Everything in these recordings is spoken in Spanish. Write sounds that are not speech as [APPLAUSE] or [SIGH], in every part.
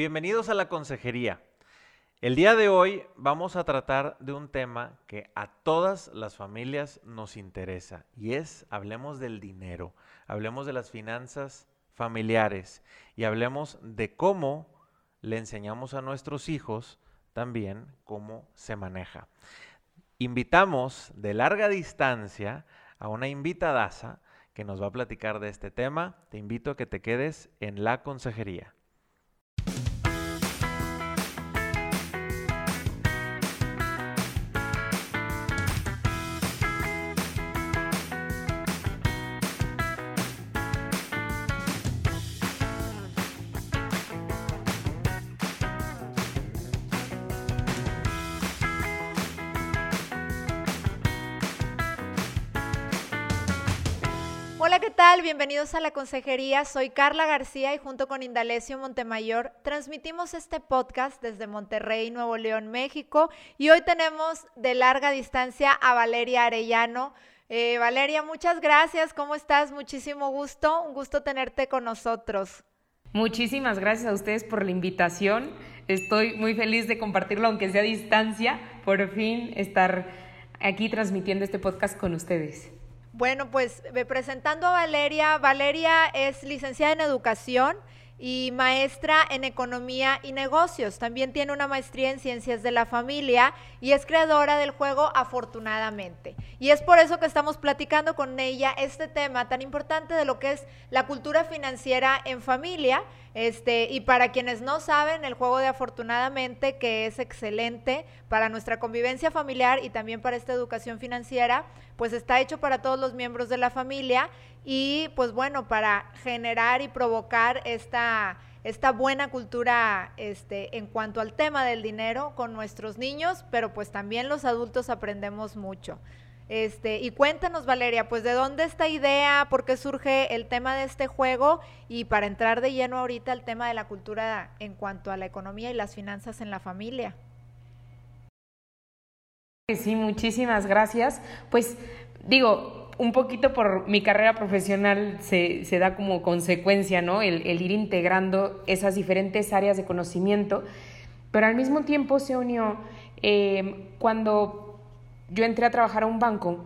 Bienvenidos a la consejería. El día de hoy vamos a tratar de un tema que a todas las familias nos interesa y es, hablemos del dinero, hablemos de las finanzas familiares y hablemos de cómo le enseñamos a nuestros hijos también cómo se maneja. Invitamos de larga distancia a una invitadaza que nos va a platicar de este tema. Te invito a que te quedes en la consejería. Bienvenidos a la consejería. Soy Carla García y junto con Indalecio Montemayor transmitimos este podcast desde Monterrey, Nuevo León, México. Y hoy tenemos de larga distancia a Valeria Arellano. Eh, Valeria, muchas gracias. ¿Cómo estás? Muchísimo gusto. Un gusto tenerte con nosotros. Muchísimas gracias a ustedes por la invitación. Estoy muy feliz de compartirlo, aunque sea a distancia. Por fin estar aquí transmitiendo este podcast con ustedes. Bueno, pues presentando a Valeria. Valeria es licenciada en educación y maestra en economía y negocios. También tiene una maestría en ciencias de la familia y es creadora del juego afortunadamente. Y es por eso que estamos platicando con ella este tema tan importante de lo que es la cultura financiera en familia. Este, y para quienes no saben, el juego de afortunadamente, que es excelente para nuestra convivencia familiar y también para esta educación financiera, pues está hecho para todos los miembros de la familia y pues bueno, para generar y provocar esta, esta buena cultura este, en cuanto al tema del dinero con nuestros niños, pero pues también los adultos aprendemos mucho. Este, y cuéntanos, Valeria, pues de dónde esta idea, por qué surge el tema de este juego y para entrar de lleno ahorita al tema de la cultura en cuanto a la economía y las finanzas en la familia. Sí, muchísimas gracias. Pues digo, un poquito por mi carrera profesional se, da como consecuencia, ¿no? El, ir integrando esas diferentes áreas de conocimiento, pero al mismo tiempo se unió eh, cuando yo entré a trabajar a un banco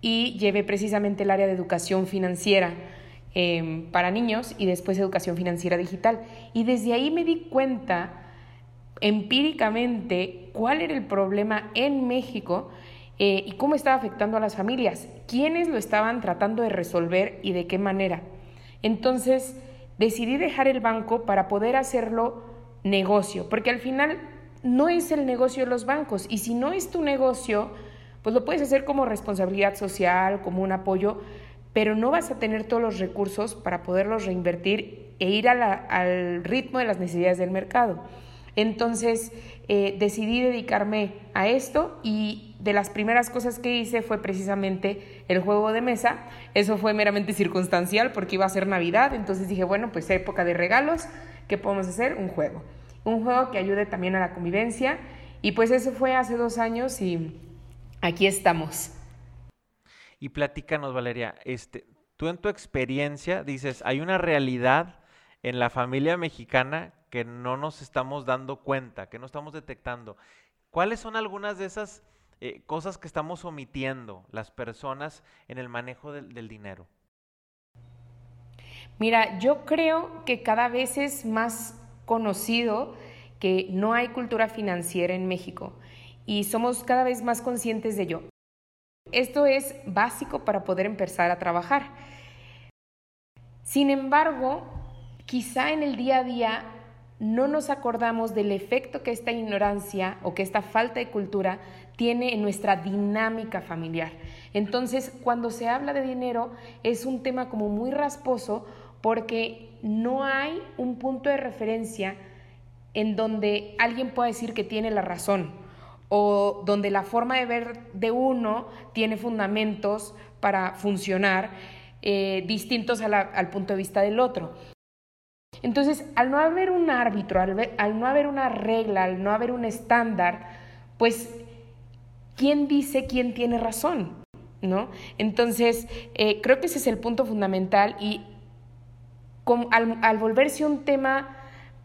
y llevé precisamente el área de educación financiera eh, para niños y después educación financiera digital. Y desde ahí me di cuenta empíricamente cuál era el problema en México eh, y cómo estaba afectando a las familias, quiénes lo estaban tratando de resolver y de qué manera. Entonces decidí dejar el banco para poder hacerlo negocio, porque al final no es el negocio de los bancos y si no es tu negocio, pues lo puedes hacer como responsabilidad social, como un apoyo, pero no vas a tener todos los recursos para poderlos reinvertir e ir al ritmo de las necesidades del mercado. Entonces eh, decidí dedicarme a esto y de las primeras cosas que hice fue precisamente el juego de mesa. Eso fue meramente circunstancial porque iba a ser Navidad, entonces dije, bueno, pues época de regalos, ¿qué podemos hacer? Un juego. Un juego que ayude también a la convivencia y pues eso fue hace dos años y aquí estamos. Y platícanos, Valeria, este, tú en tu experiencia dices, hay una realidad en la familia mexicana que no nos estamos dando cuenta, que no estamos detectando. ¿Cuáles son algunas de esas eh, cosas que estamos omitiendo las personas en el manejo del, del dinero? Mira, yo creo que cada vez es más conocido que no hay cultura financiera en México y somos cada vez más conscientes de ello. Esto es básico para poder empezar a trabajar. Sin embargo, quizá en el día a día no nos acordamos del efecto que esta ignorancia o que esta falta de cultura tiene en nuestra dinámica familiar. Entonces, cuando se habla de dinero, es un tema como muy rasposo porque no hay un punto de referencia en donde alguien pueda decir que tiene la razón o donde la forma de ver de uno tiene fundamentos para funcionar eh, distintos al punto de vista del otro. Entonces, al no haber un árbitro, al, no haber una regla, al no haber un estándar, pues, ¿quién dice quién tiene razón? ¿No? Entonces, eh, creo que ese es el punto fundamental y al, volverse un tema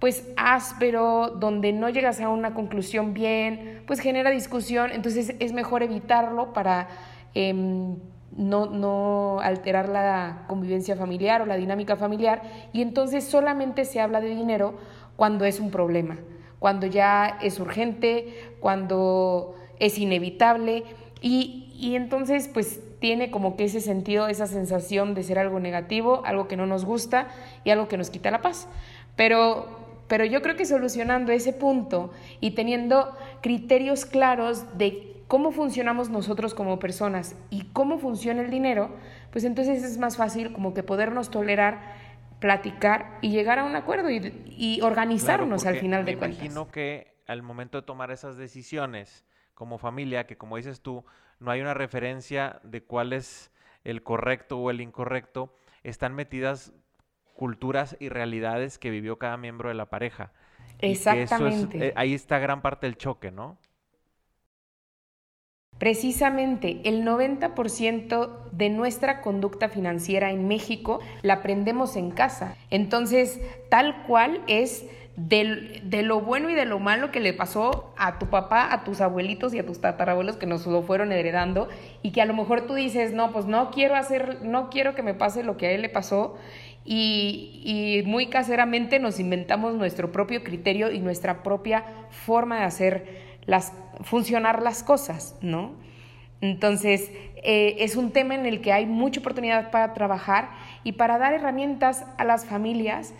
pues áspero, donde no llegas a una conclusión bien, pues genera discusión, entonces es mejor evitarlo para em, no, no alterar la convivencia familiar o la dinámica familiar. Y entonces solamente se habla de dinero cuando es un problema, cuando ya es urgente, cuando es inevitable. Y, y entonces pues tiene como que ese sentido, esa sensación de ser algo negativo, algo que no nos gusta y algo que nos quita la paz. Pero, pero yo creo que solucionando ese punto y teniendo criterios claros de cómo funcionamos nosotros como personas y cómo funciona el dinero, pues entonces es más fácil como que podernos tolerar, platicar y llegar a un acuerdo y, organizarnos al final de cuentas. Imagino que al momento de tomar esas decisiones como familia, que como dices tú, no hay una referencia de cuál es el correcto o el incorrecto, están metidas culturas y realidades que vivió cada miembro de la pareja. Exactamente. Eh, ahí está gran parte del choque, ¿no? Precisamente el 90% de nuestra conducta financiera en México la aprendemos en casa. Entonces, tal cual es de, lo bueno y de lo malo que le pasó a tu papá, a tus abuelitos y a tus tatarabuelos que nos lo fueron heredando y que a lo mejor tú dices, no, pues no quiero hacer, no quiero que me pase lo que a él le pasó y, y muy caseramente nos inventamos nuestro propio criterio y nuestra propia forma de hacer las, funcionar las cosas, ¿no? Entonces, eh, es un tema en el que hay mucha oportunidad para trabajar y para dar herramientas a las familias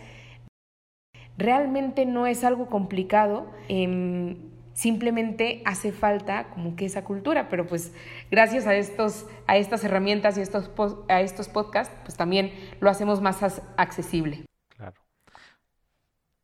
Realmente no es algo complicado, em, simplemente hace falta como que esa cultura, pero pues gracias a, estos, a estas herramientas y estos, a estos podcasts, pues también lo hacemos más accesible. Claro.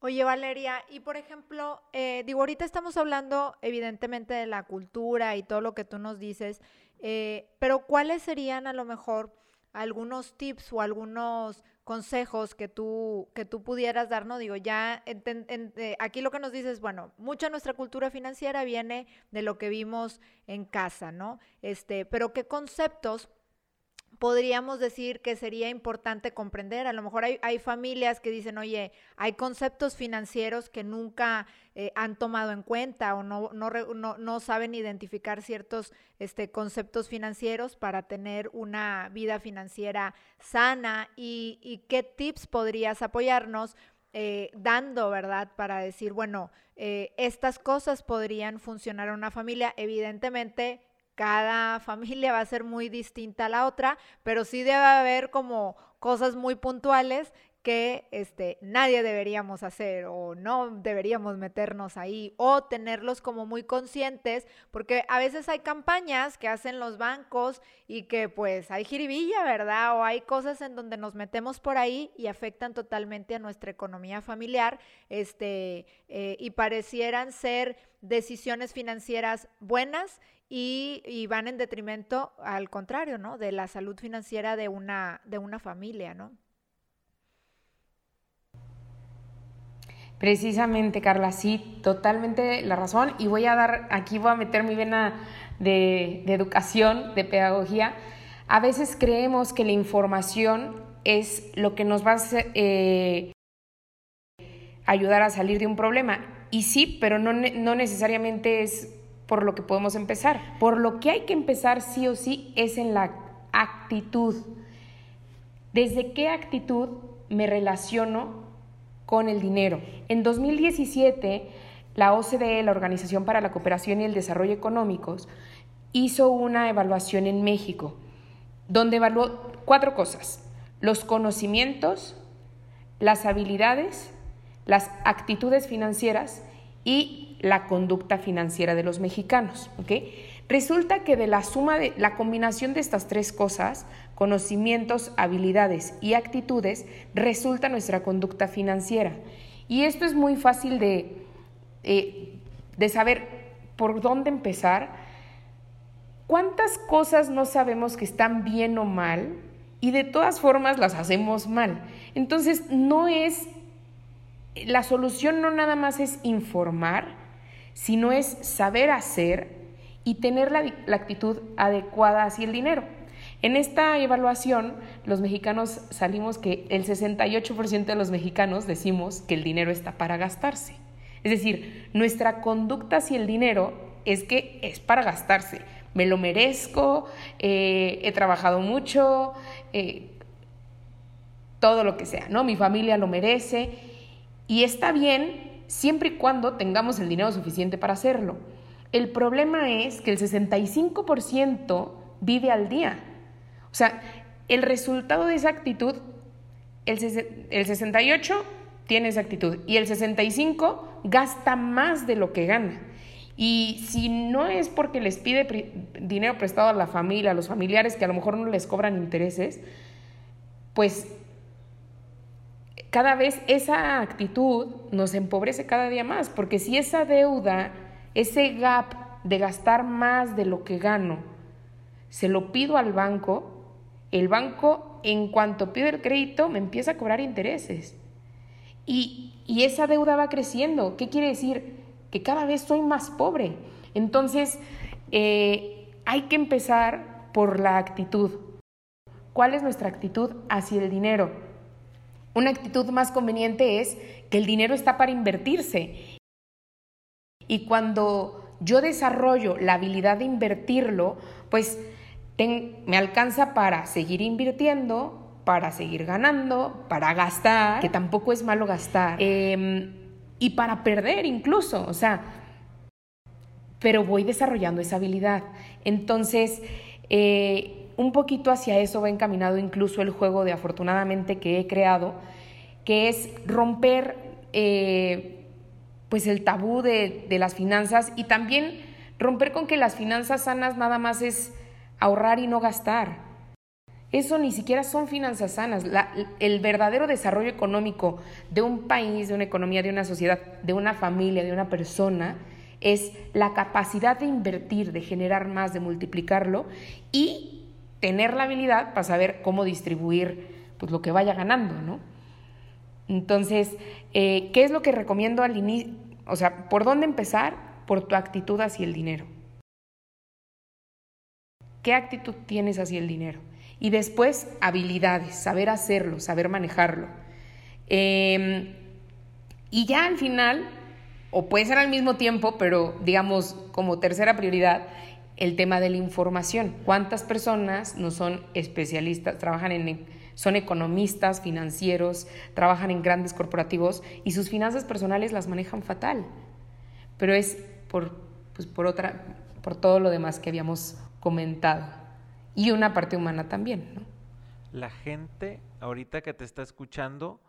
Oye, Valeria, y por ejemplo, eh, digo, ahorita estamos hablando evidentemente de la cultura y todo lo que tú nos dices, eh, pero ¿cuáles serían a lo mejor algunos tips o algunos consejos que tú, que tú pudieras darnos? Digo, ya eh, aquí lo que nos dices, bueno, mucha nuestra cultura financiera viene de lo que vimos en casa, ¿no? Este, pero ¿qué conceptos podríamos decir que sería importante comprender. A lo mejor hay, familias que dicen, oye, hay conceptos financieros que nunca eh, han tomado en cuenta o no, saben identificar ciertos este, conceptos financieros para tener una vida financiera sana y, qué tips podrías apoyarnos eh, dando, ¿verdad? Para decir, bueno, eh, estas cosas podrían funcionar en una familia. Evidentemente, cada familia va a ser muy distinta a la otra, pero sí debe haber como cosas muy puntuales que este, nadie deberíamos hacer o no deberíamos meternos ahí o tenerlos como muy conscientes, porque a veces hay campañas que hacen los bancos y que pues hay jiribilla, ¿verdad? O hay cosas en donde nos metemos por ahí y afectan totalmente a nuestra economía familiar este, eh, y parecieran ser decisiones financieras buenas y, van en detrimento, al contrario, ¿no? De la salud financiera de una, de una familia, ¿no? Precisamente, Carla, sí, totalmente la razón. Y voy a dar, aquí voy a meter mi vena de, educación, de pedagogía. A veces creemos que la información es lo que nos va a eh, ayudar a salir de un problema. Y sí, pero no, no necesariamente es por lo que podemos empezar. Por lo que hay que empezar sí o sí es en la actitud. ¿Desde qué actitud me relaciono con el dinero? En 2017, la OCDE, la Organización para la Cooperación y el Desarrollo Económicos, hizo una evaluación en México, donde evaluó cuatro cosas, los conocimientos, las habilidades, las actitudes financieras y la conducta financiera de los mexicanos. Resulta que de la suma de la combinación de estas tres cosas, conocimientos, habilidades y actitudes, resulta nuestra conducta financiera. Y esto es muy fácil de, eh, de saber por dónde empezar. ¿Cuántas cosas no sabemos que están bien o mal y de todas formas las hacemos mal? Entonces, no es, la solución no nada más es informar, sino es saber hacer y tener la, actitud adecuada hacia el dinero. En esta evaluación, los mexicanos salimos que el 68% de los mexicanos decimos que el dinero está para gastarse. Es decir, nuestra conducta hacia el dinero es que es para gastarse. Me lo merezco, eh, he trabajado mucho, eh, todo lo que sea, ¿no? Mi familia lo merece y está bien siempre y cuando tengamos el dinero suficiente para hacerlo. El problema es que el 65% vive al día. O sea, el resultado de esa actitud, el, el 68 tiene esa actitud y el 65 gasta más de lo que gana. Y si no es porque les pide dinero prestado a la familia, a los familiares que a lo mejor no les cobran intereses, pues cada vez esa actitud nos empobrece cada día más, porque si esa deuda, ese gap de gastar más de lo que gano, se lo pido al banco, el banco en cuanto pide el crédito me empieza a cobrar intereses. Y, y esa deuda va creciendo. ¿Qué quiere decir? Que cada vez soy más pobre. Entonces, eh, hay que empezar por la actitud. ¿Cuál es nuestra actitud hacia el dinero? Una actitud más conveniente es que el dinero está para invertirse. Y cuando yo desarrollo la habilidad de invertirlo, pues me alcanza para seguir invirtiendo, para seguir ganando, para gastar, que tampoco es malo gastar, em, y para perder incluso, o sea, pero voy desarrollando esa habilidad. Entonces, eh, un poquito hacia eso va encaminado incluso el juego de afortunadamente que he creado, que es romper eh, pues el tabú de, de, las finanzas y también romper con que las finanzas sanas nada más es ahorrar y no gastar. Eso ni siquiera son finanzas sanas. el verdadero desarrollo económico de un país, de una economía, de una sociedad, de una familia, de una persona, es la capacidad de invertir, de generar más, de multiplicarlo y tener la habilidad para saber cómo distribuir pues, lo que vaya ganando, ¿no? Entonces, eh, ¿qué es lo que recomiendo al inicio? O sea, ¿por dónde empezar? Por tu actitud hacia el dinero. ¿Qué actitud tienes hacia el dinero? Y después, habilidades, saber hacerlo, saber manejarlo. Em, y ya al final, o puede ser al mismo tiempo, pero digamos como tercera prioridad, el tema de la información. ¿Cuántas personas no son especialistas, trabajan en, son economistas, financieros, trabajan en grandes corporativos y sus finanzas personales las manejan fatal? Pero es por, pues por, otra, por todo lo demás que habíamos comentado. Y una parte humana también. La gente ahorita que te está escuchando,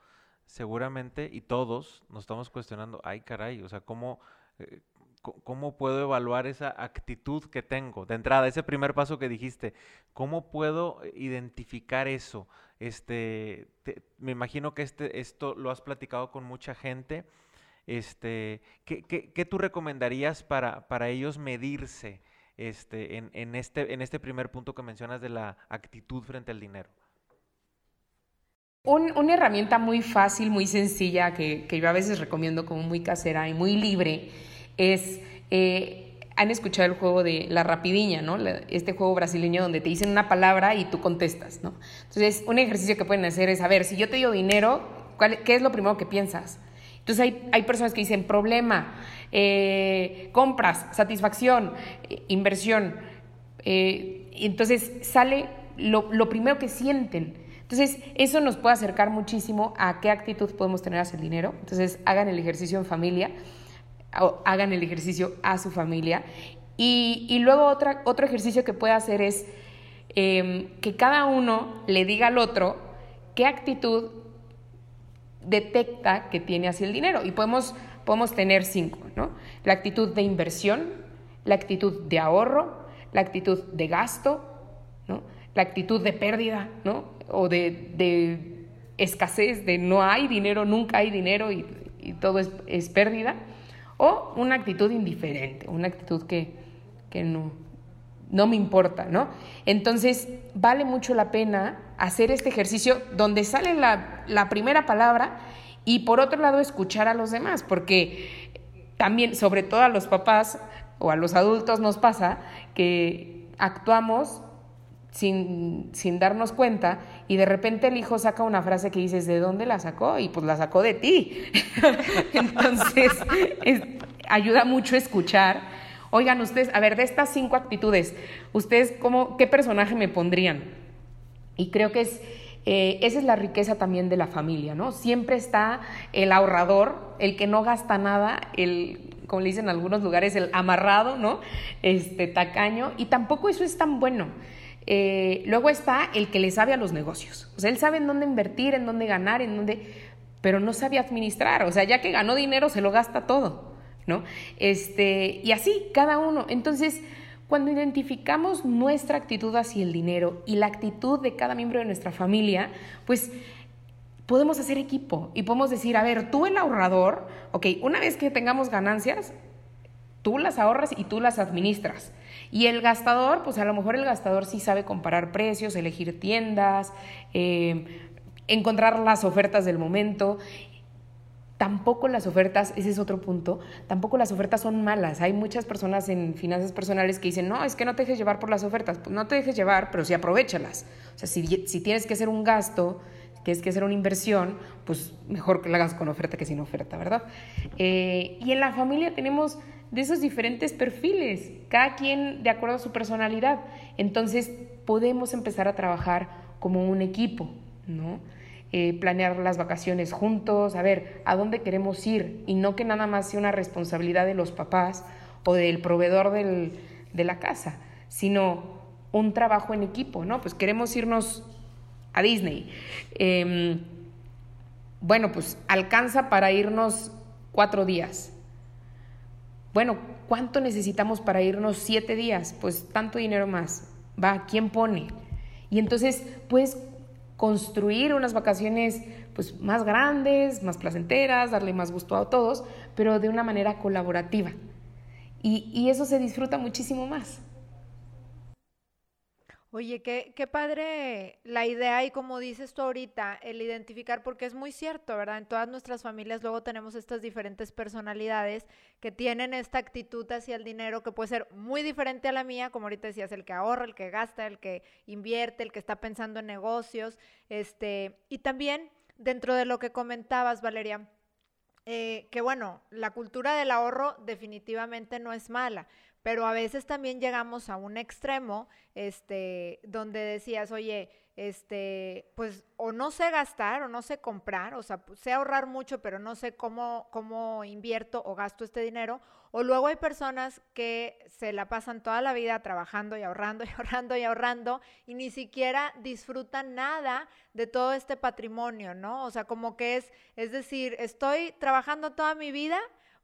seguramente, y todos nos estamos cuestionando, ay caray, o sea, ¿cómo, eh, ¿Cómo puedo evaluar esa actitud que tengo? De entrada, ese primer paso que dijiste, ¿cómo puedo identificar eso? Este, me imagino que este, esto lo has platicado con mucha gente. Este, ¿qué, qué, tú recomendarías para, para ellos medirse este, en, en, este, en este primer punto que mencionas de la actitud frente al dinero? una herramienta muy fácil, muy sencilla, que, que yo a veces recomiendo como muy casera y muy libre, es, eh, han escuchado el juego de la rapidiña, ¿no? este juego brasileño donde te dicen una palabra y tú contestas, ¿no? Entonces, un ejercicio que pueden hacer es, a ver, si yo te digo dinero, ¿qué es lo primero que piensas? Entonces, hay, hay personas que dicen problema, eh, compras, satisfacción, eh, inversión. entonces, sale lo, lo primero que sienten. Entonces, eso nos puede acercar muchísimo a qué actitud podemos tener hacia el dinero. Entonces, hagan el ejercicio en familia hagan el ejercicio a su familia. Y, luego otra, otro ejercicio que puede hacer es em, que cada uno le diga al otro qué actitud detecta que tiene hacia el dinero. Y podemos, podemos tener cinco, ¿no? La actitud de inversión, la actitud de ahorro, la actitud de gasto, ¿no? La actitud de pérdida, ¿no? O de, escasez, de no hay dinero, nunca hay dinero y, todo es pérdida o una actitud indiferente, una actitud que, no, no me importa, ¿no? Entonces, vale mucho la pena hacer este ejercicio donde sale la, la primera palabra y por otro lado escuchar a los demás, porque también, sobre todo a los papás o a los adultos nos pasa que actuamos sin, sin, darnos cuenta y de repente el hijo saca una frase que dices, ¿de dónde la sacó? Y pues la sacó de ti. [LAUGHS] Entonces, ayuda mucho escuchar. Oigan, ustedes, a ver, de estas cinco actitudes, ¿ustedes cómo, qué personaje me pondrían? Y creo que es, eh, esa es la riqueza también de la familia, ¿no? Siempre está el ahorrador, el que no gasta nada, el como le dicen en algunos lugares, el amarrado, ¿no? Este tacaño, y tampoco eso es tan bueno. Eh, luego está el que le sabe a los negocios. O sea, él sabe en dónde invertir, en dónde ganar, en dónde, pero no sabe administrar. O sea, ya que ganó dinero, se lo gasta todo, ¿no? Este, y así, cada uno. Entonces, cuando identificamos nuestra actitud hacia el dinero y la actitud de cada miembro de nuestra familia, pues podemos hacer equipo y podemos decir, a ver, tú el ahorrador, ok, una vez que tengamos ganancias, tú las ahorras y tú las administras. Y el gastador, pues a lo mejor el gastador sí sabe comparar precios, elegir tiendas, eh, encontrar las ofertas del momento. Tampoco las ofertas, ese es otro punto, tampoco las ofertas son malas. Hay muchas personas en finanzas personales que dicen, no, es que no te dejes llevar por las ofertas. Pues no te dejes llevar, pero sí aprovechalas. O sea, si, si tienes que hacer un gasto, tienes que hacer una inversión, pues mejor que la hagas con oferta que sin oferta, ¿verdad? Eh, y en la familia tenemos de esos diferentes perfiles, cada quien de acuerdo a su personalidad. Entonces podemos empezar a trabajar como un equipo, ¿no? Eh, planear las vacaciones juntos, a ver a dónde queremos ir y no que nada más sea una responsabilidad de los papás o del proveedor de la casa, sino un trabajo en equipo, ¿no? Pues queremos irnos a Disney. Em, bueno, pues alcanza para irnos cuatro días bueno, ¿cuánto necesitamos para irnos siete días? Pues tanto dinero más. Va, ¿quién pone? Y entonces puedes construir unas vacaciones pues más grandes, más placenteras, darle más gusto a todos, pero de una manera colaborativa. Y, y eso se disfruta muchísimo más. Oye, qué, padre la idea y como dices tú ahorita, el identificar, porque es muy cierto, ¿verdad? En todas nuestras familias luego tenemos estas diferentes personalidades que tienen esta actitud hacia el dinero que puede ser muy diferente a la mía, como ahorita decías, el que ahorra, el que gasta, el que invierte, el que está pensando en negocios, este, y también dentro de lo que comentabas, Valeria, eh, que bueno, la cultura del ahorro definitivamente no es mala, pero a veces también llegamos a un extremo, este, donde decías, oye, este, pues o no sé gastar o no sé comprar, o sea, sé ahorrar mucho, pero no sé cómo, cómo invierto o gasto este dinero. O luego hay personas que se la pasan toda la vida trabajando y ahorrando y ahorrando y ahorrando y ni siquiera disfrutan nada de todo este patrimonio, ¿no? O sea, como que es, es decir, estoy trabajando toda mi vida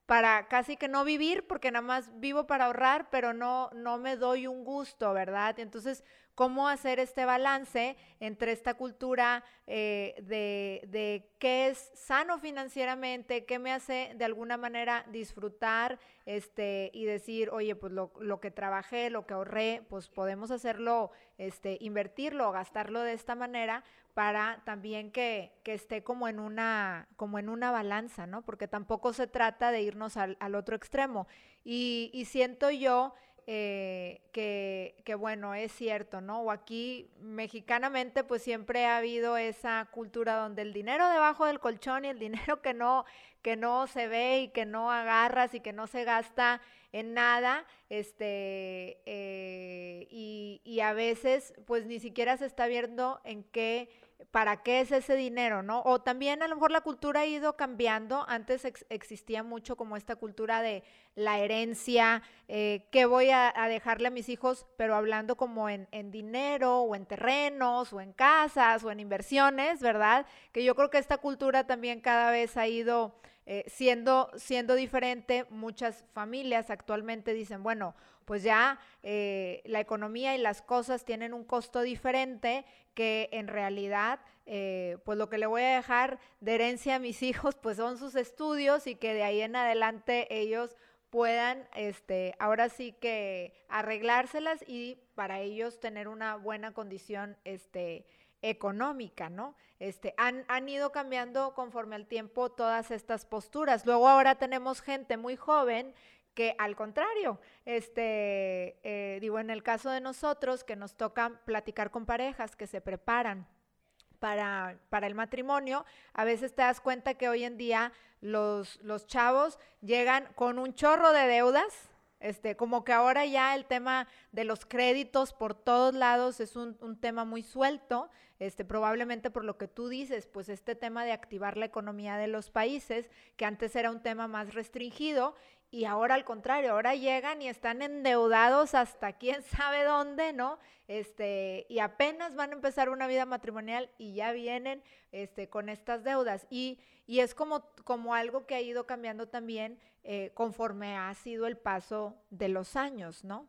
para casi que no vivir, porque nada más vivo para ahorrar, pero no, no me doy un gusto, ¿verdad? Entonces, ¿cómo hacer este balance entre esta cultura eh, de, de qué es sano financieramente, qué me hace de alguna manera disfrutar este, y decir, oye, pues lo, lo que trabajé, lo que ahorré, pues podemos hacerlo, este, invertirlo gastarlo de esta manera, para también que, esté como en una, como en una balanza, ¿no? Porque tampoco se trata de irnos al, otro extremo. Y, siento yo eh, que, bueno, es cierto, ¿no? O aquí mexicanamente pues siempre ha habido esa cultura donde el dinero debajo del colchón y el [LAUGHS] dinero que no, que no se ve y que no agarras y que no se gasta en nada, este, eh, y, a veces pues ni siquiera se está viendo en qué para qué es ese dinero, ¿no? O también a lo mejor la cultura ha ido cambiando. Antes existía mucho como esta cultura de la herencia, eh, que voy a, dejarle a mis hijos, pero hablando como en, dinero o en terrenos o en casas o en inversiones, ¿verdad? Que yo creo que esta cultura también cada vez ha ido eh, siendo, siendo diferente. Muchas familias actualmente dicen, bueno, pues ya eh, la economía y las cosas tienen un costo diferente que en realidad eh, pues lo que le voy a dejar de herencia a mis hijos pues son sus estudios y que de ahí en adelante ellos puedan este ahora sí que arreglárselas y para ellos tener una buena condición este económica, ¿no? Este, han, han ido cambiando conforme al tiempo todas estas posturas. Luego ahora tenemos gente muy joven que al contrario, este, eh, digo, en el caso de nosotros que nos toca platicar con parejas que se preparan para, para, el matrimonio, a veces te das cuenta que hoy en día los, los chavos llegan con un chorro de deudas, este, como que ahora ya el tema de los créditos por todos lados es un, un, tema muy suelto, este, probablemente por lo que tú dices, pues este tema de activar la economía de los países, que antes era un tema más restringido y ahora al contrario, ahora llegan y están endeudados hasta quién sabe dónde, ¿no? Este, y apenas van a empezar una vida matrimonial y ya vienen este, con estas deudas. Y, y es como, como algo que ha ido cambiando también eh, conforme ha sido el paso de los años, ¿no?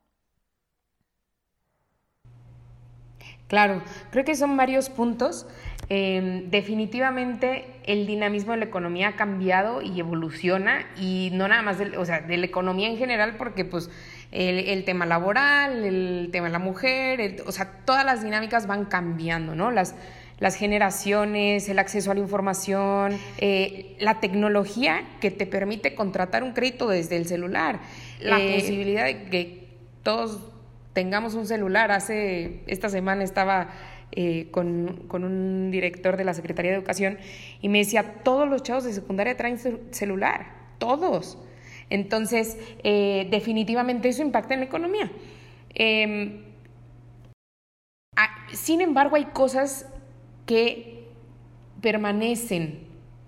Claro, creo que son varios puntos. Eh, definitivamente el dinamismo de la economía ha cambiado y evoluciona y no nada más, de, o sea, de la economía en general porque pues el, el tema laboral, el tema de la mujer, o sea, todas las dinámicas van cambiando, ¿no? Las, las generaciones, el acceso a la información, eh, la tecnología que te permite contratar un crédito desde el celular, la eh, posibilidad de que todos tengamos un celular. Hace, esta semana estaba eh, con, con, un director de la Secretaría de Educación y me decía, todos los chavos de secundaria traen celular, todos. Entonces, eh, definitivamente eso impacta en la economía. Eh, sin embargo, hay cosas que permanecen,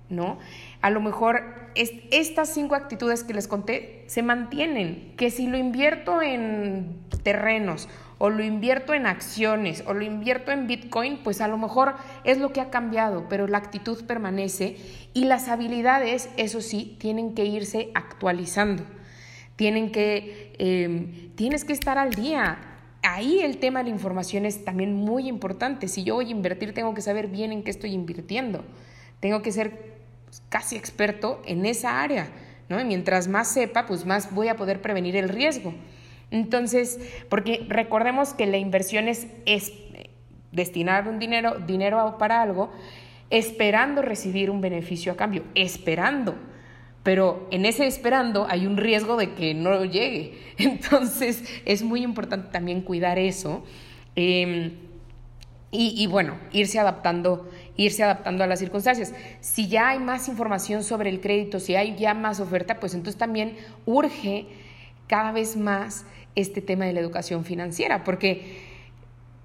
¿no? A lo mejor estas cinco actitudes que les conté se mantienen, que si lo invierto en terrenos o lo invierto en acciones o lo invierto en Bitcoin, pues a lo mejor es lo que ha cambiado, pero la actitud permanece y las habilidades, eso sí, tienen que irse actualizando. Tienen que, em, tienes que estar al día. Ahí el tema de la información es también muy importante. Si yo voy a invertir, tengo que saber bien en qué estoy invirtiendo. Tengo que ser casi experto en esa área, ¿no? Y mientras más sepa, pues más voy a poder prevenir el riesgo. Entonces, porque recordemos que la inversión es, destinar un dinero, dinero para algo, esperando recibir un beneficio a cambio, esperando. Pero en ese esperando hay un riesgo de que no llegue. [LAUGHS] Entonces es muy importante también cuidar eso. Em, y, y, bueno, irse adaptando, irse adaptando a las circunstancias. Si ya hay más información sobre el crédito, si hay ya más oferta, pues entonces también urge cada vez más este tema de la educación financiera, porque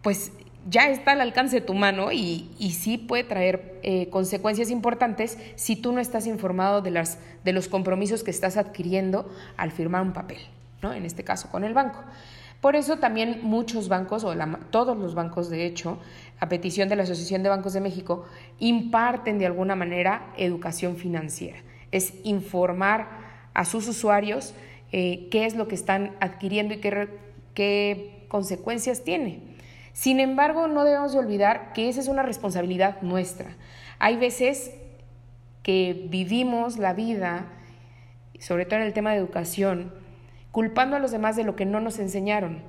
pues ya está al alcance de tu mano y, y sí puede traer eh, consecuencias importantes si tú no estás informado de, las, de los compromisos que estás adquiriendo al firmar un papel, ¿no? en este caso con el banco. Por eso también muchos bancos, o todos los bancos de hecho, a petición de la Asociación de Bancos de México, imparten de alguna manera educación financiera. Es informar a sus usuarios eh, qué es lo que están adquiriendo y qué, qué consecuencias tiene. Sin embargo, no debemos de olvidar que esa es una responsabilidad nuestra. Hay veces que vivimos la vida, sobre todo en el tema de educación, culpando a los demás de lo que no nos enseñaron,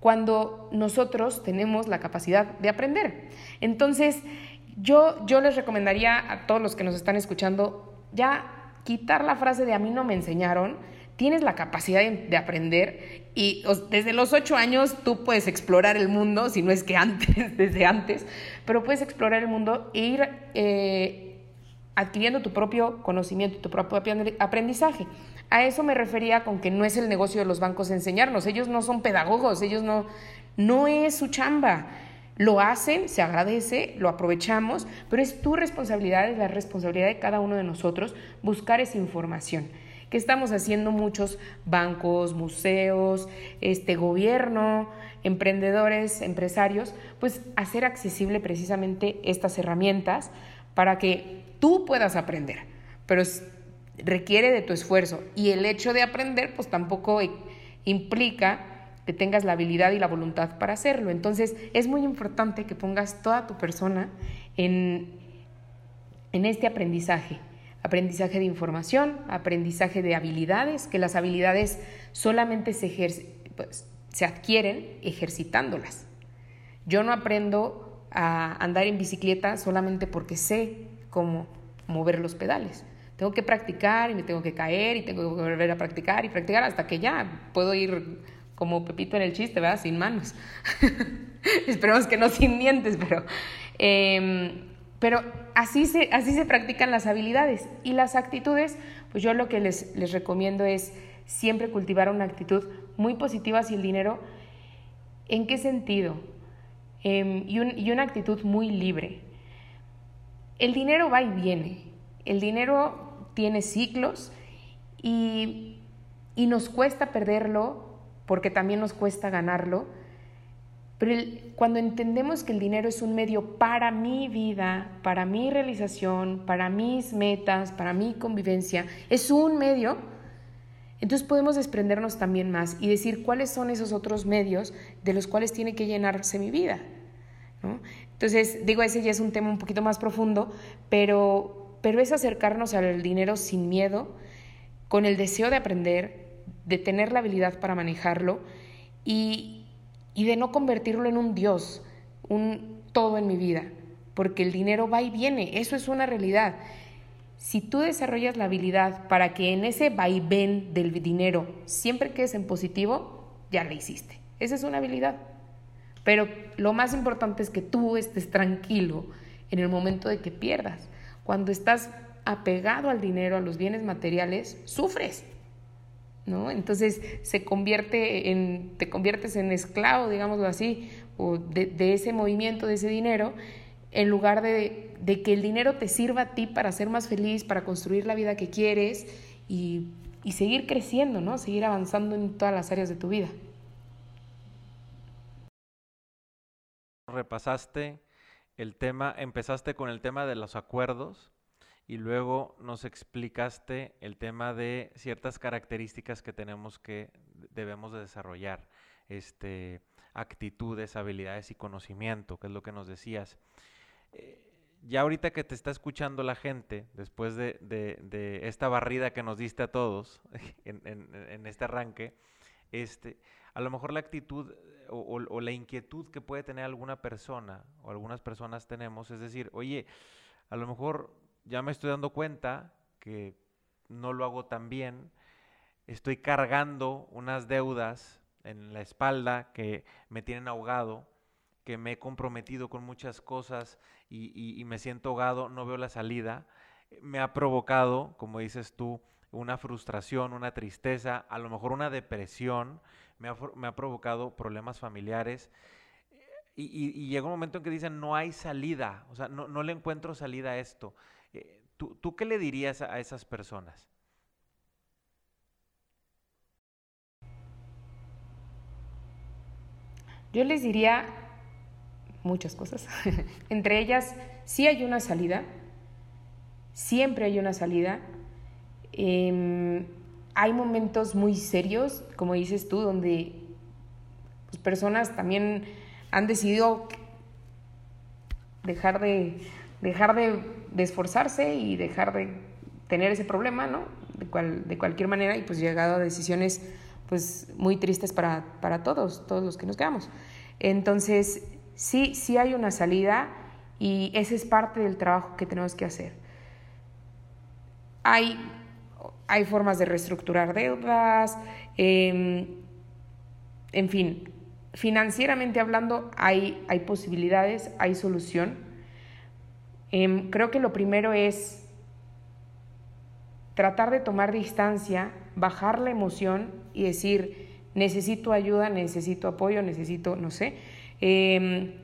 cuando nosotros tenemos la capacidad de aprender. Entonces, yo, yo les recomendaría a todos los que nos están escuchando ya quitar la frase de a mí no me enseñaron tienes la capacidad de, aprender y desde los ocho años tú puedes explorar el mundo, si no es que antes, [LAUGHS] desde antes, pero puedes explorar el mundo e ir eh, adquiriendo tu propio conocimiento, tu propio aprendizaje. A eso me refería con que no es el negocio de los bancos enseñarnos, ellos no son pedagogos, ellos no, no es su chamba. Lo hacen, se agradece, lo aprovechamos, pero es tu responsabilidad, es la responsabilidad de cada uno de nosotros buscar esa información que estamos haciendo muchos bancos, museos, este gobierno, emprendedores, empresarios, pues hacer accesible precisamente estas herramientas para que tú puedas aprender, pero requiere de tu esfuerzo. Y el hecho de aprender pues tampoco implica que tengas la habilidad y la voluntad para hacerlo. Entonces es muy importante que pongas toda tu persona en, en este aprendizaje aprendizaje de información, aprendizaje de habilidades, que las habilidades solamente se, pues, se adquieren ejercitándolas. Yo no aprendo a andar en bicicleta solamente porque sé cómo mover los pedales. Tengo que practicar y me tengo que caer y tengo que volver a practicar y practicar hasta que ya puedo ir como Pepito en el chiste, ¿verdad? Sin manos. [LAUGHS] Esperemos que no sin dientes, pero... Em, pero así se, así se practican las habilidades y las actitudes, pues yo lo que les, les recomiendo es siempre cultivar una actitud muy positiva hacia el dinero. ¿En qué sentido? Em, y, y una actitud muy libre. El dinero va y viene. El dinero tiene ciclos y, y nos cuesta perderlo porque también nos cuesta ganarlo. Pero cuando entendemos que el dinero es un medio para mi vida, para mi realización, para mis metas, para mi convivencia, es un medio, entonces podemos desprendernos también más y decir cuáles son esos otros medios de los cuales tiene que llenarse mi vida. Entonces, digo, ese ya es un tema un poquito más profundo, pero, pero es acercarnos al dinero sin miedo, con el deseo de aprender, de tener la habilidad para manejarlo y, y de no convertirlo en un Dios, un todo en mi vida, porque el dinero va y viene, eso es una realidad. Si tú desarrollas la habilidad para que en ese vaivén del dinero siempre quedes en positivo, ya la hiciste. Esa es una habilidad. Pero lo más importante es que tú estés tranquilo en el momento de que pierdas. Cuando estás apegado al dinero, a los bienes materiales, sufres. ¿No? Entonces se convierte en, te conviertes en esclavo, digámoslo así, o de, ese movimiento, de ese dinero, en lugar de, de, que el dinero te sirva a ti para ser más feliz, para construir la vida que quieres y, y seguir creciendo, ¿no? Seguir avanzando en todas las áreas de tu vida. Repasaste el tema, empezaste con el tema de los acuerdos y luego nos explicaste el tema de ciertas características que tenemos que debemos de desarrollar, este, actitudes, habilidades y conocimiento, que es lo que nos decías. Eh, ya ahorita que te está escuchando la gente, después de, esta barrida que nos diste a todos [LAUGHS] en, este arranque, este, a lo mejor la actitud o, o, la inquietud que puede tener alguna persona o algunas personas tenemos es decir, oye, a lo mejor ya me estoy dando cuenta que no lo hago tan bien, estoy cargando unas deudas en la espalda que me tienen ahogado, que me he comprometido con muchas cosas y, me siento ahogado, no veo la salida, me ha provocado, como dices tú, una frustración, una tristeza, a lo mejor una depresión, me ha, provocado problemas familiares. Y, llega un momento en que dicen, no hay salida, o sea, no, no le encuentro salida a esto. ¿Tú, qué le dirías a esas personas? Yo les diría muchas cosas. [LAUGHS] Entre ellas, sí hay una salida, siempre hay una salida. Em, hay momentos muy serios, como dices tú, donde pues, personas también han decidido dejar de, dejar de esforzarse y dejar de tener ese problema, ¿no? De, cual, de cualquier manera, y pues llegado a decisiones pues muy tristes para, para todos, todos los que nos quedamos. Entonces, sí, sí hay una salida y ese es parte del trabajo que tenemos que hacer. Hay, hay formas de reestructurar deudas, em, en fin, financieramente hablando hay, hay posibilidades, hay solución Em, creo que lo primero es tratar de tomar distancia, bajar la emoción y decir, necesito ayuda, necesito apoyo, necesito, no sé, em,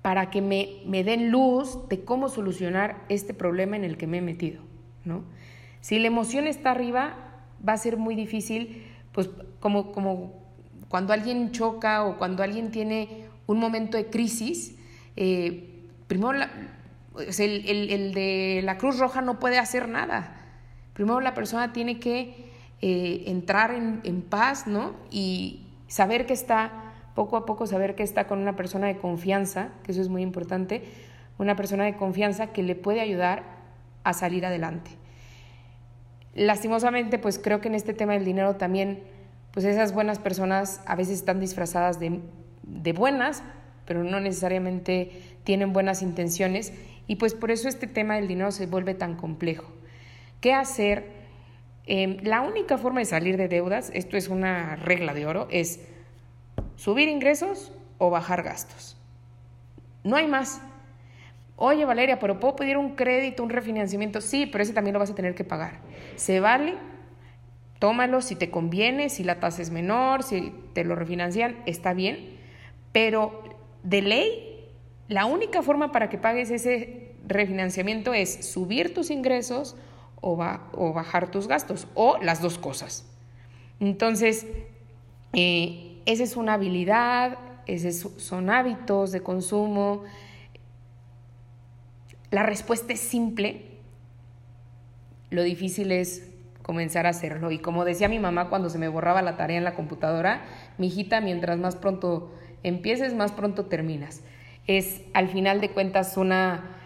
para que me, me, den luz de cómo solucionar este problema en el que me he metido. ¿no? Si la emoción está arriba, va a ser muy difícil, pues como, como cuando alguien choca o cuando alguien tiene un momento de crisis, eh, primero la, el, de la Cruz Roja no puede hacer nada. Primero la persona tiene que eh, entrar en, paz, ¿no? Y saber que está, poco a poco saber que está con una persona de confianza, que eso es muy importante, una persona de confianza que le puede ayudar a salir adelante. Lastimosamente, pues creo que en este tema del dinero también, pues esas buenas personas a veces están disfrazadas de, de buenas, pero no necesariamente tienen buenas intenciones y pues por eso este tema del dinero se vuelve tan complejo. ¿Qué hacer? Em, la única forma de salir de deudas, esto es una regla de oro, es subir ingresos o bajar gastos. No hay más. Oye, Valeria, pero ¿puedo pedir un crédito, un refinanciamiento? Sí, pero ese también lo vas a tener que pagar. ¿Se vale? Tómalo si te conviene, si la tasa es menor, si te lo refinancian, está bien. Pero de ley, la única forma para que pagues ese refinanciamiento es subir tus ingresos o, bajar tus gastos, o las dos cosas. Entonces, eh, esa es una habilidad, esos son hábitos de consumo. La respuesta es simple, lo difícil es comenzar a hacerlo. Y como decía mi mamá cuando se me borraba la tarea en la computadora, mi hijita, mientras más pronto empieces, más pronto terminas. Es al final de cuentas una,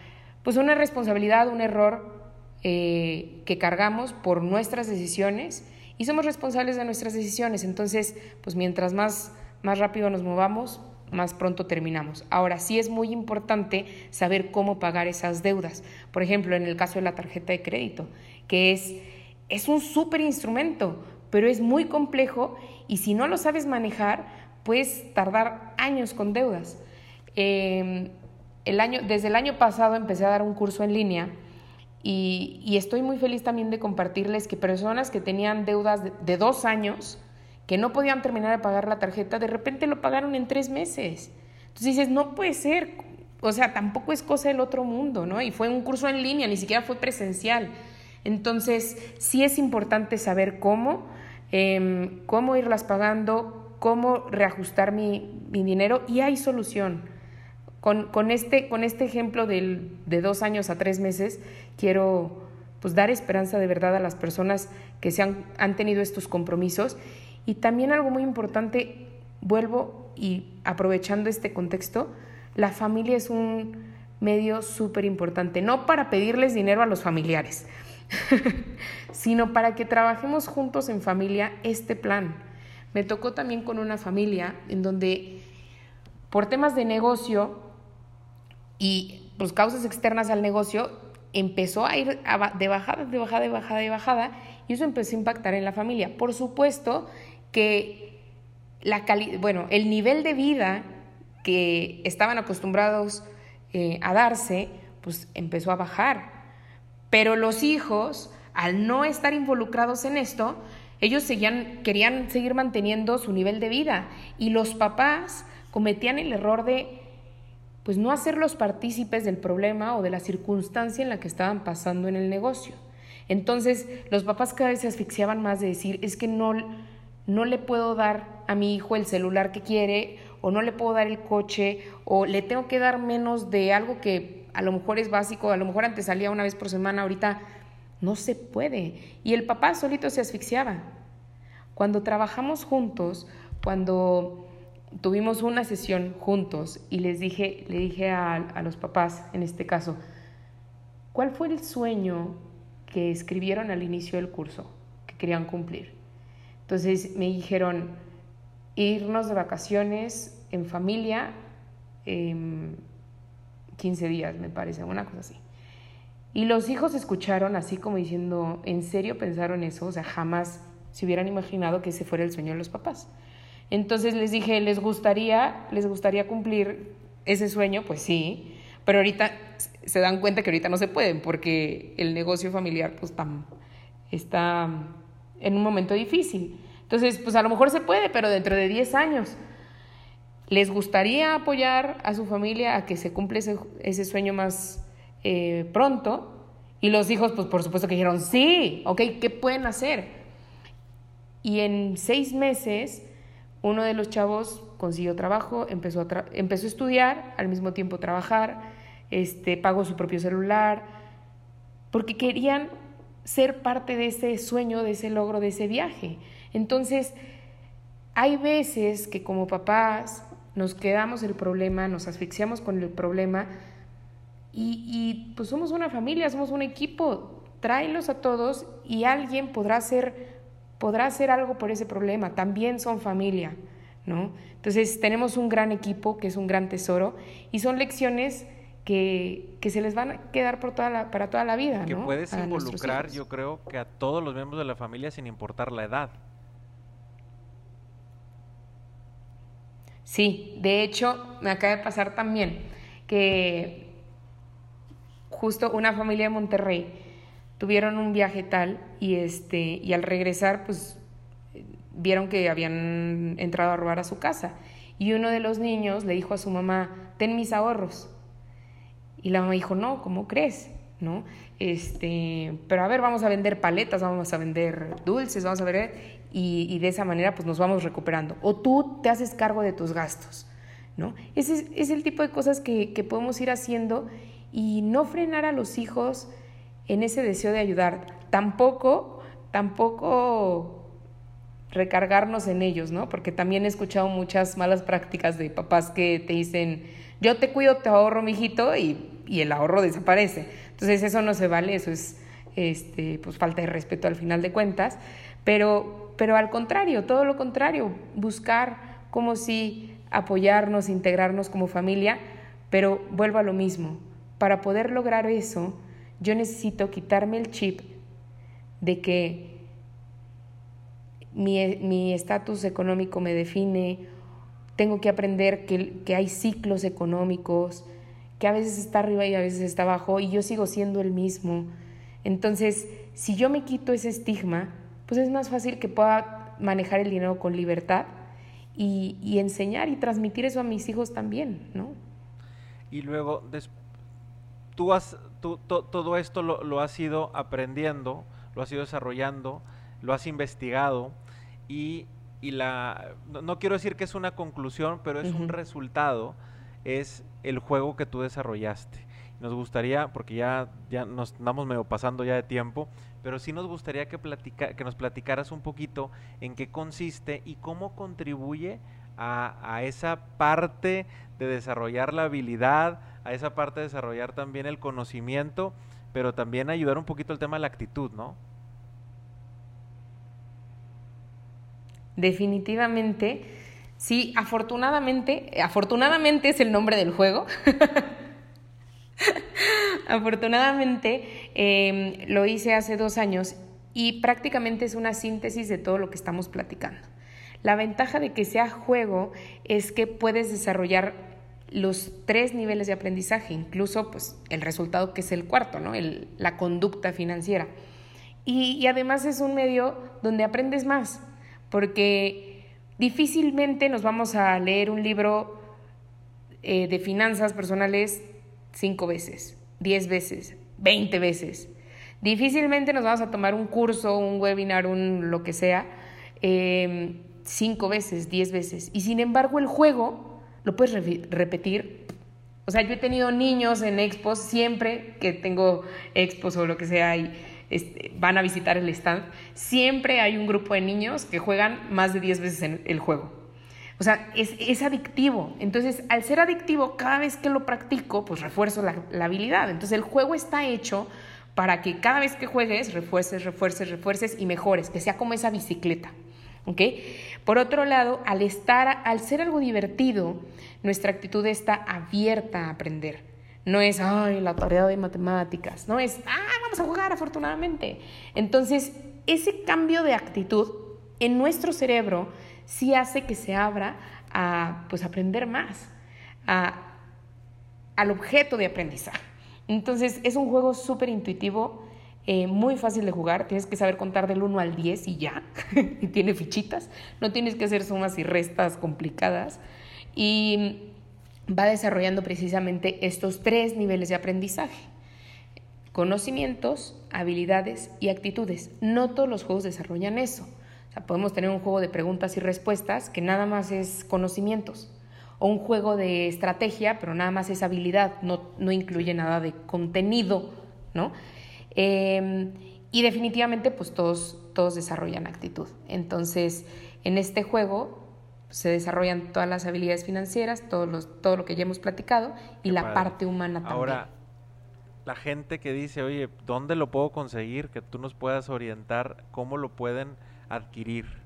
pues una responsabilidad, un error eh, que cargamos por nuestras decisiones y somos responsables de nuestras decisiones. Entonces, pues mientras más, más rápido nos movamos, más pronto terminamos. Ahora, sí es muy importante saber cómo pagar esas deudas. Por ejemplo, en el caso de la tarjeta de crédito, que es, es un súper instrumento, pero es muy complejo y si no lo sabes manejar, puedes tardar años con deudas. Em, el año, desde el año pasado empecé a dar un curso en línea y, estoy muy feliz también de compartirles que personas que tenían deudas de, dos años, que no podían terminar de pagar la tarjeta, de repente lo pagaron en tres meses. Entonces dices, no puede ser, o sea, tampoco es cosa del otro mundo, ¿no? Y fue un curso en línea, ni siquiera fue presencial. Entonces, sí es importante saber cómo, em, cómo irlas pagando, cómo reajustar mi, mi dinero y hay solución. Con, este, con este ejemplo de dos años a tres meses, quiero pues, dar esperanza de verdad a las personas que se han, han tenido estos compromisos. Y también algo muy importante, vuelvo y aprovechando este contexto, la familia es un medio súper importante, no para pedirles dinero a los familiares, [LAUGHS] sino para que trabajemos juntos en familia este plan. Me tocó también con una familia en donde por temas de negocio y pues causas externas al negocio empezó a ir de bajada, de bajada, de bajada, de bajada, y eso empezó a impactar en la familia. Por supuesto que la bueno, el nivel de vida que estaban acostumbrados eh, a darse, pues empezó a bajar. Pero los hijos, al no estar involucrados en esto, ellos seguían, querían seguir manteniendo su nivel de vida y los papás cometían el error de pues no hacerlos partícipes del problema o de la circunstancia en la que estaban pasando en el negocio. Entonces, los papás cada vez se asfixiaban más de decir, es que no, no le puedo dar a mi hijo el celular que quiere, o no le puedo dar el coche, o le tengo que dar menos de algo que a lo mejor es básico, a lo mejor antes salía una vez por semana, ahorita no se puede. Y el papá solito se asfixiaba. Cuando trabajamos juntos, cuando tuvimos una sesión juntos y les dije, le dije a, los papás, en este caso, ¿cuál fue el sueño que escribieron al inicio del curso que querían cumplir? Entonces me dijeron irnos de vacaciones en familia, 15 días me parece, una cosa así. Y los hijos escucharon así como diciendo, ¿en serio pensaron eso? O sea, jamás se hubieran imaginado que ese fuera el sueño de los papás. Entonces les dije, ¿les gustaría, les gustaría cumplir ese sueño? Pues sí, pero ahorita se dan cuenta que ahorita no se pueden porque el negocio familiar pues está en un momento difícil. Entonces, pues a lo mejor se puede, pero dentro de 10 años. ¿Les gustaría apoyar a su familia a que se cumpla ese, sueño más eh, pronto? Y los hijos, pues por supuesto que dijeron, sí, ok, ¿qué pueden hacer? Y en seis meses uno de los chavos consiguió trabajo, empezó a, empezó a estudiar, al mismo tiempo trabajar, este, pagó su propio celular, porque querían ser parte de ese sueño, de ese logro, de ese viaje. Entonces, hay veces que como papás nos quedamos el problema, nos asfixiamos con el problema y, y pues somos una familia, somos un equipo, tráelos a todos y alguien podrá ser podrá hacer algo por ese problema, también son familia, ¿no? Entonces tenemos un gran equipo que es un gran tesoro y son lecciones que, se les van a quedar por toda la, para toda la vida. Que puedes involucrar, yo creo, que a todos los miembros de la familia sin importar la edad. Sí, de hecho, me acaba de pasar también que justo una familia de Monterrey tuvieron un viaje tal y este y al regresar pues vieron que habían entrado a robar a su casa y uno de los niños le dijo a su mamá, "Ten mis ahorros." Y la mamá dijo, "No, ¿cómo crees?" ¿No? Este, pero a ver, vamos a vender paletas, vamos a vender dulces, vamos a ver y, de esa manera pues nos vamos recuperando. O tú te haces cargo de tus gastos, ¿no? Ese es, el tipo de cosas que, que, podemos ir haciendo y no frenar a los hijos en ese deseo de ayudar. Tampoco, tampoco recargarnos en ellos, ¿no? Porque también he escuchado muchas malas prácticas de papás que te dicen, yo te cuido, te ahorro, mijito, y, y el ahorro desaparece. Entonces eso no se vale, eso es este, pues falta de respeto al final de cuentas. Pero, pero al contrario, todo lo contrario, buscar como si apoyarnos, integrarnos como familia, pero vuelvo a lo mismo. Para poder lograr eso, yo necesito quitarme el chip de que mi estatus económico me define, tengo que aprender que, que, hay ciclos económicos, que a veces está arriba y a veces está abajo, y yo sigo siendo el mismo. Entonces, si yo me quito ese estigma, pues es más fácil que pueda manejar el dinero con libertad y, enseñar y transmitir eso a mis hijos también, ¿no? Y luego, tú has, tú, todo esto lo, has ido aprendiendo, lo has ido desarrollando, lo has investigado y, la, no, quiero decir que es una conclusión, pero es un resultado, es el juego que tú desarrollaste. Nos gustaría, porque ya, ya nos estamos medio pasando ya de tiempo, pero sí nos gustaría que, que nos platicaras un poquito en qué consiste y cómo contribuye a, esa parte de desarrollar la habilidad, a esa parte de desarrollar también el conocimiento, pero también ayudar un poquito el tema de la actitud, ¿no? Definitivamente, sí, afortunadamente, afortunadamente es el nombre del juego. [LAUGHS] Afortunadamente em, lo hice hace dos años y prácticamente es una síntesis de todo lo que estamos platicando. La ventaja de que sea juego es que puedes desarrollar los tres niveles de aprendizaje, incluso pues, el resultado que es el cuarto, ¿no? la conducta financiera. Y, además es un medio donde aprendes más, porque difícilmente nos vamos a leer un libro eh, de finanzas personales cinco veces, diez veces, veinte veces. Difícilmente nos vamos a tomar un curso, un webinar, un lo que sea, em, cinco veces, diez veces. Y sin embargo el juego lo puedes repetir. O sea, yo he tenido niños en expos, siempre que tengo expos o lo que sea y este, van a visitar el stand, siempre hay un grupo de niños que juegan más de diez veces en el juego. O sea, es, adictivo. Entonces, al ser adictivo, cada vez que lo practico, pues refuerzo la, habilidad. Entonces, el juego está hecho para que cada vez que juegues, refuerces, refuerces, refuerces y mejores, que sea como esa bicicleta. ¿Ok? Por otro lado, al estar, al ser algo divertido, nuestra actitud está abierta a aprender. No es, ay, la tarea de matemáticas. No es, ah, vamos a jugar afortunadamente. Entonces, ese cambio de actitud en nuestro cerebro sí hace que se abra a pues, aprender más, a, al objeto de aprendizaje. Entonces es un juego súper intuitivo, eh, muy fácil de jugar, tienes que saber contar del 1 al 10 y ya, [LAUGHS] y tiene fichitas, no tienes que hacer sumas y restas complicadas y va desarrollando precisamente estos tres niveles de aprendizaje. Conocimientos, habilidades y actitudes. No todos los juegos desarrollan eso podemos tener un juego de preguntas y respuestas que nada más es conocimientos. O un juego de estrategia, pero nada más es habilidad, no, no incluye nada de contenido, ¿no? Em, y definitivamente, pues todos, todos desarrollan actitud. Entonces, en este juego se desarrollan todas las habilidades financieras, todos los, todo lo que ya hemos platicado, y la parte humana también. Ahora, la gente que dice, oye, ¿dónde lo puedo conseguir? Que tú nos puedas orientar, ¿cómo lo pueden adquirir?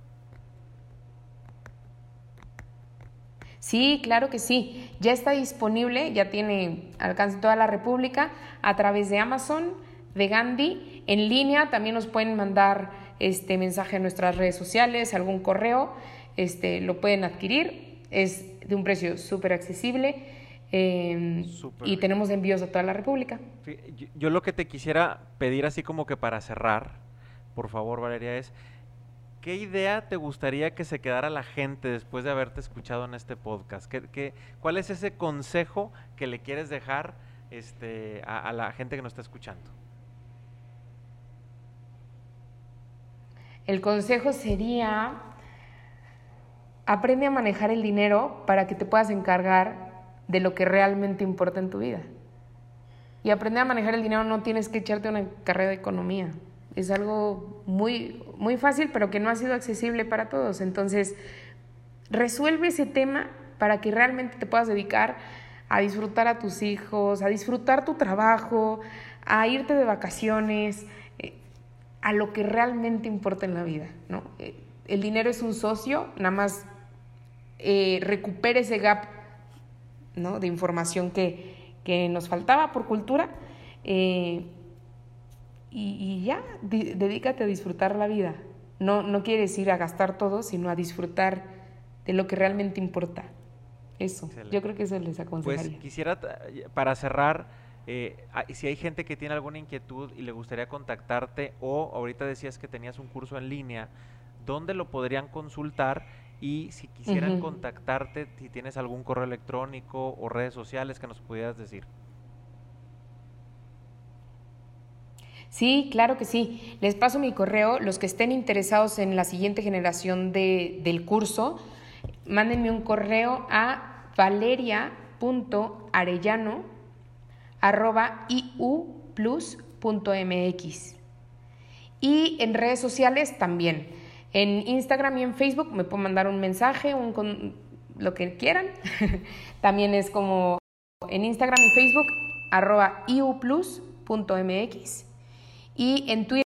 Sí, claro que sí. Ya está disponible, ya tiene alcance toda la República a través de Amazon, de Gandhi. En línea también nos pueden mandar este mensaje en nuestras redes sociales, algún correo, este, lo pueden adquirir. Es de un precio súper accesible. Em, y tenemos envíos a toda la República. yo lo que te quisiera pedir así como que para cerrar, por favor Valeria, es ¿qué idea te gustaría que se quedara la gente después de haberte escuchado en este podcast? ¿Qué, cuál es ese consejo que le quieres dejar este, a, la gente que nos está escuchando? El consejo sería, aprende a manejar el dinero para que te puedas encargar de lo que realmente importa en tu vida. Y aprender a manejar el dinero no tienes que echarte una carrera de economía es algo muy, muy fácil, pero que no ha sido accesible para todos. Entonces, resuelve ese tema para que realmente te puedas dedicar a disfrutar a tus hijos, a disfrutar tu trabajo, a irte de vacaciones, a lo que realmente importa en la vida. ¿no? Eh, el dinero es un socio, nada más eh, recupere ese gap ¿no? de información que, nos faltaba por cultura y, ya, dedícate a disfrutar la vida. No, no quiere decir a gastar todo, sino a disfrutar de lo que realmente importa. Eso, yo creo que eso les aconsejaría. Pues quisiera, para cerrar, eh, si hay gente que tiene alguna inquietud y le gustaría contactarte, o ahorita decías que tenías un curso en línea, ¿dónde lo podrían consultar? Y si quisieran contactarte, si tienes algún correo electrónico o redes sociales que nos pudieras decir. Sí, claro que sí. Les paso mi correo. Los que estén interesados en la siguiente generación de, del curso, mándenme un correo a valeria.arellano.iuplus.mx. Y en redes sociales también. En Instagram y en Facebook me pueden mandar un mensaje, un, con, lo que quieran. [LAUGHS] también es como en Instagram y Facebook, arroba iuplus.mx. Y en Twitter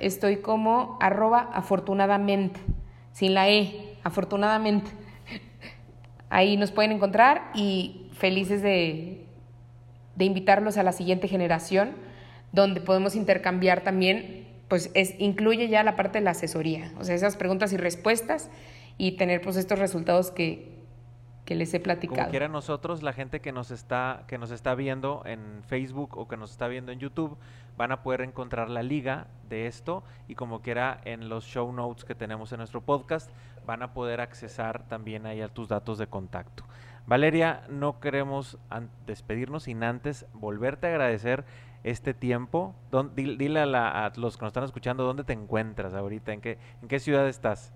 estoy como arroba afortunadamente, sin la E, afortunadamente. Ahí nos pueden encontrar y felices de, de invitarlos a la siguiente generación, donde podemos intercambiar también, pues es, incluye ya la parte de la asesoría, o sea, esas preguntas y respuestas y tener pues estos resultados que, que les he platicado. Como quiera nosotros, la gente que nos está que nos está viendo en Facebook o que nos está viendo en YouTube, van a poder encontrar la liga de esto y como quiera en los show notes que tenemos en nuestro podcast, van a poder accesar también ahí a tus datos de contacto. Valeria, no queremos despedirnos sin antes volverte a agradecer este tiempo. Dile a, a, los que nos están escuchando dónde te encuentras ahorita, en qué, en qué ciudad estás.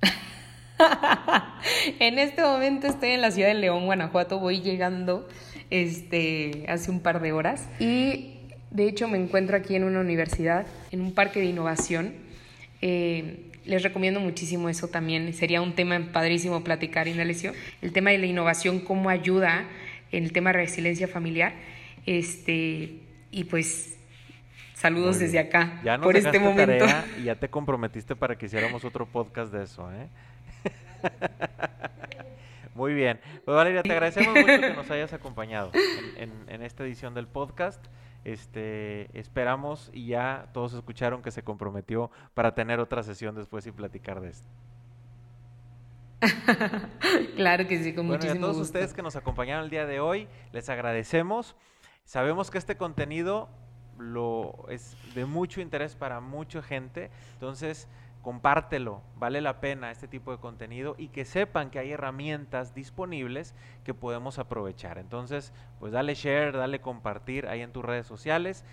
[LAUGHS] en este momento estoy en la ciudad de León, Guanajuato, voy llegando este, hace un par de horas y de hecho me encuentro aquí en una universidad, en un parque de innovación. Eh, les recomiendo muchísimo eso también, sería un tema padrísimo platicar, Indalecio, el tema de la innovación, cómo ayuda en el tema de resiliencia familiar. Este, y pues saludos desde acá ya por este momento. [LAUGHS] y ya te comprometiste para que hiciéramos otro podcast de eso, ¿eh? [LAUGHS] Muy bien. Pues Valeria, te agradecemos mucho que nos [LAUGHS] hayas acompañado en, esta edición del podcast. Este, esperamos y ya todos escucharon que se comprometió para tener otra sesión después y platicar de esto. [LAUGHS] claro que sí, con bueno, a todos ustedes que nos acompañaron el día de hoy, les agradecemos. Sabemos que este contenido lo es de mucho interés para mucha gente, entonces compártelo, vale la pena este tipo de contenido y que sepan que hay herramientas disponibles que podemos aprovechar. Entonces, pues dale share, dale compartir ahí en tus redes sociales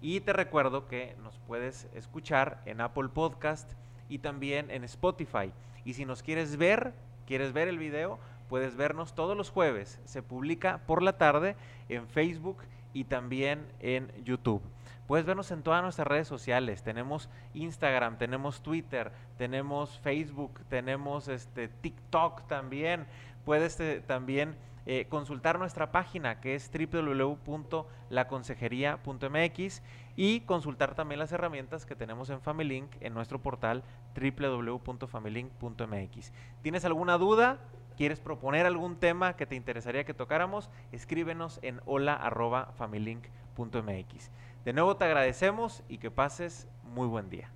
y te recuerdo que nos puedes escuchar en Apple Podcast y también en Spotify. Y si nos quieres ver, quieres ver el video, puedes vernos todos los jueves. Se publica por la tarde en Facebook y también en YouTube. Puedes vernos en todas nuestras redes sociales. Tenemos Instagram, tenemos Twitter, tenemos Facebook, tenemos este TikTok también. Puedes eh, también eh, consultar nuestra página que es www.laconsejería.mx y consultar también las herramientas que tenemos en FamilyLink en nuestro portal www.familylink.mx. ¿Tienes alguna duda? ¿Quieres proponer algún tema que te interesaría que tocáramos? Escríbenos en hola.familylink.mx. De nuevo te agradecemos y que pases muy buen día.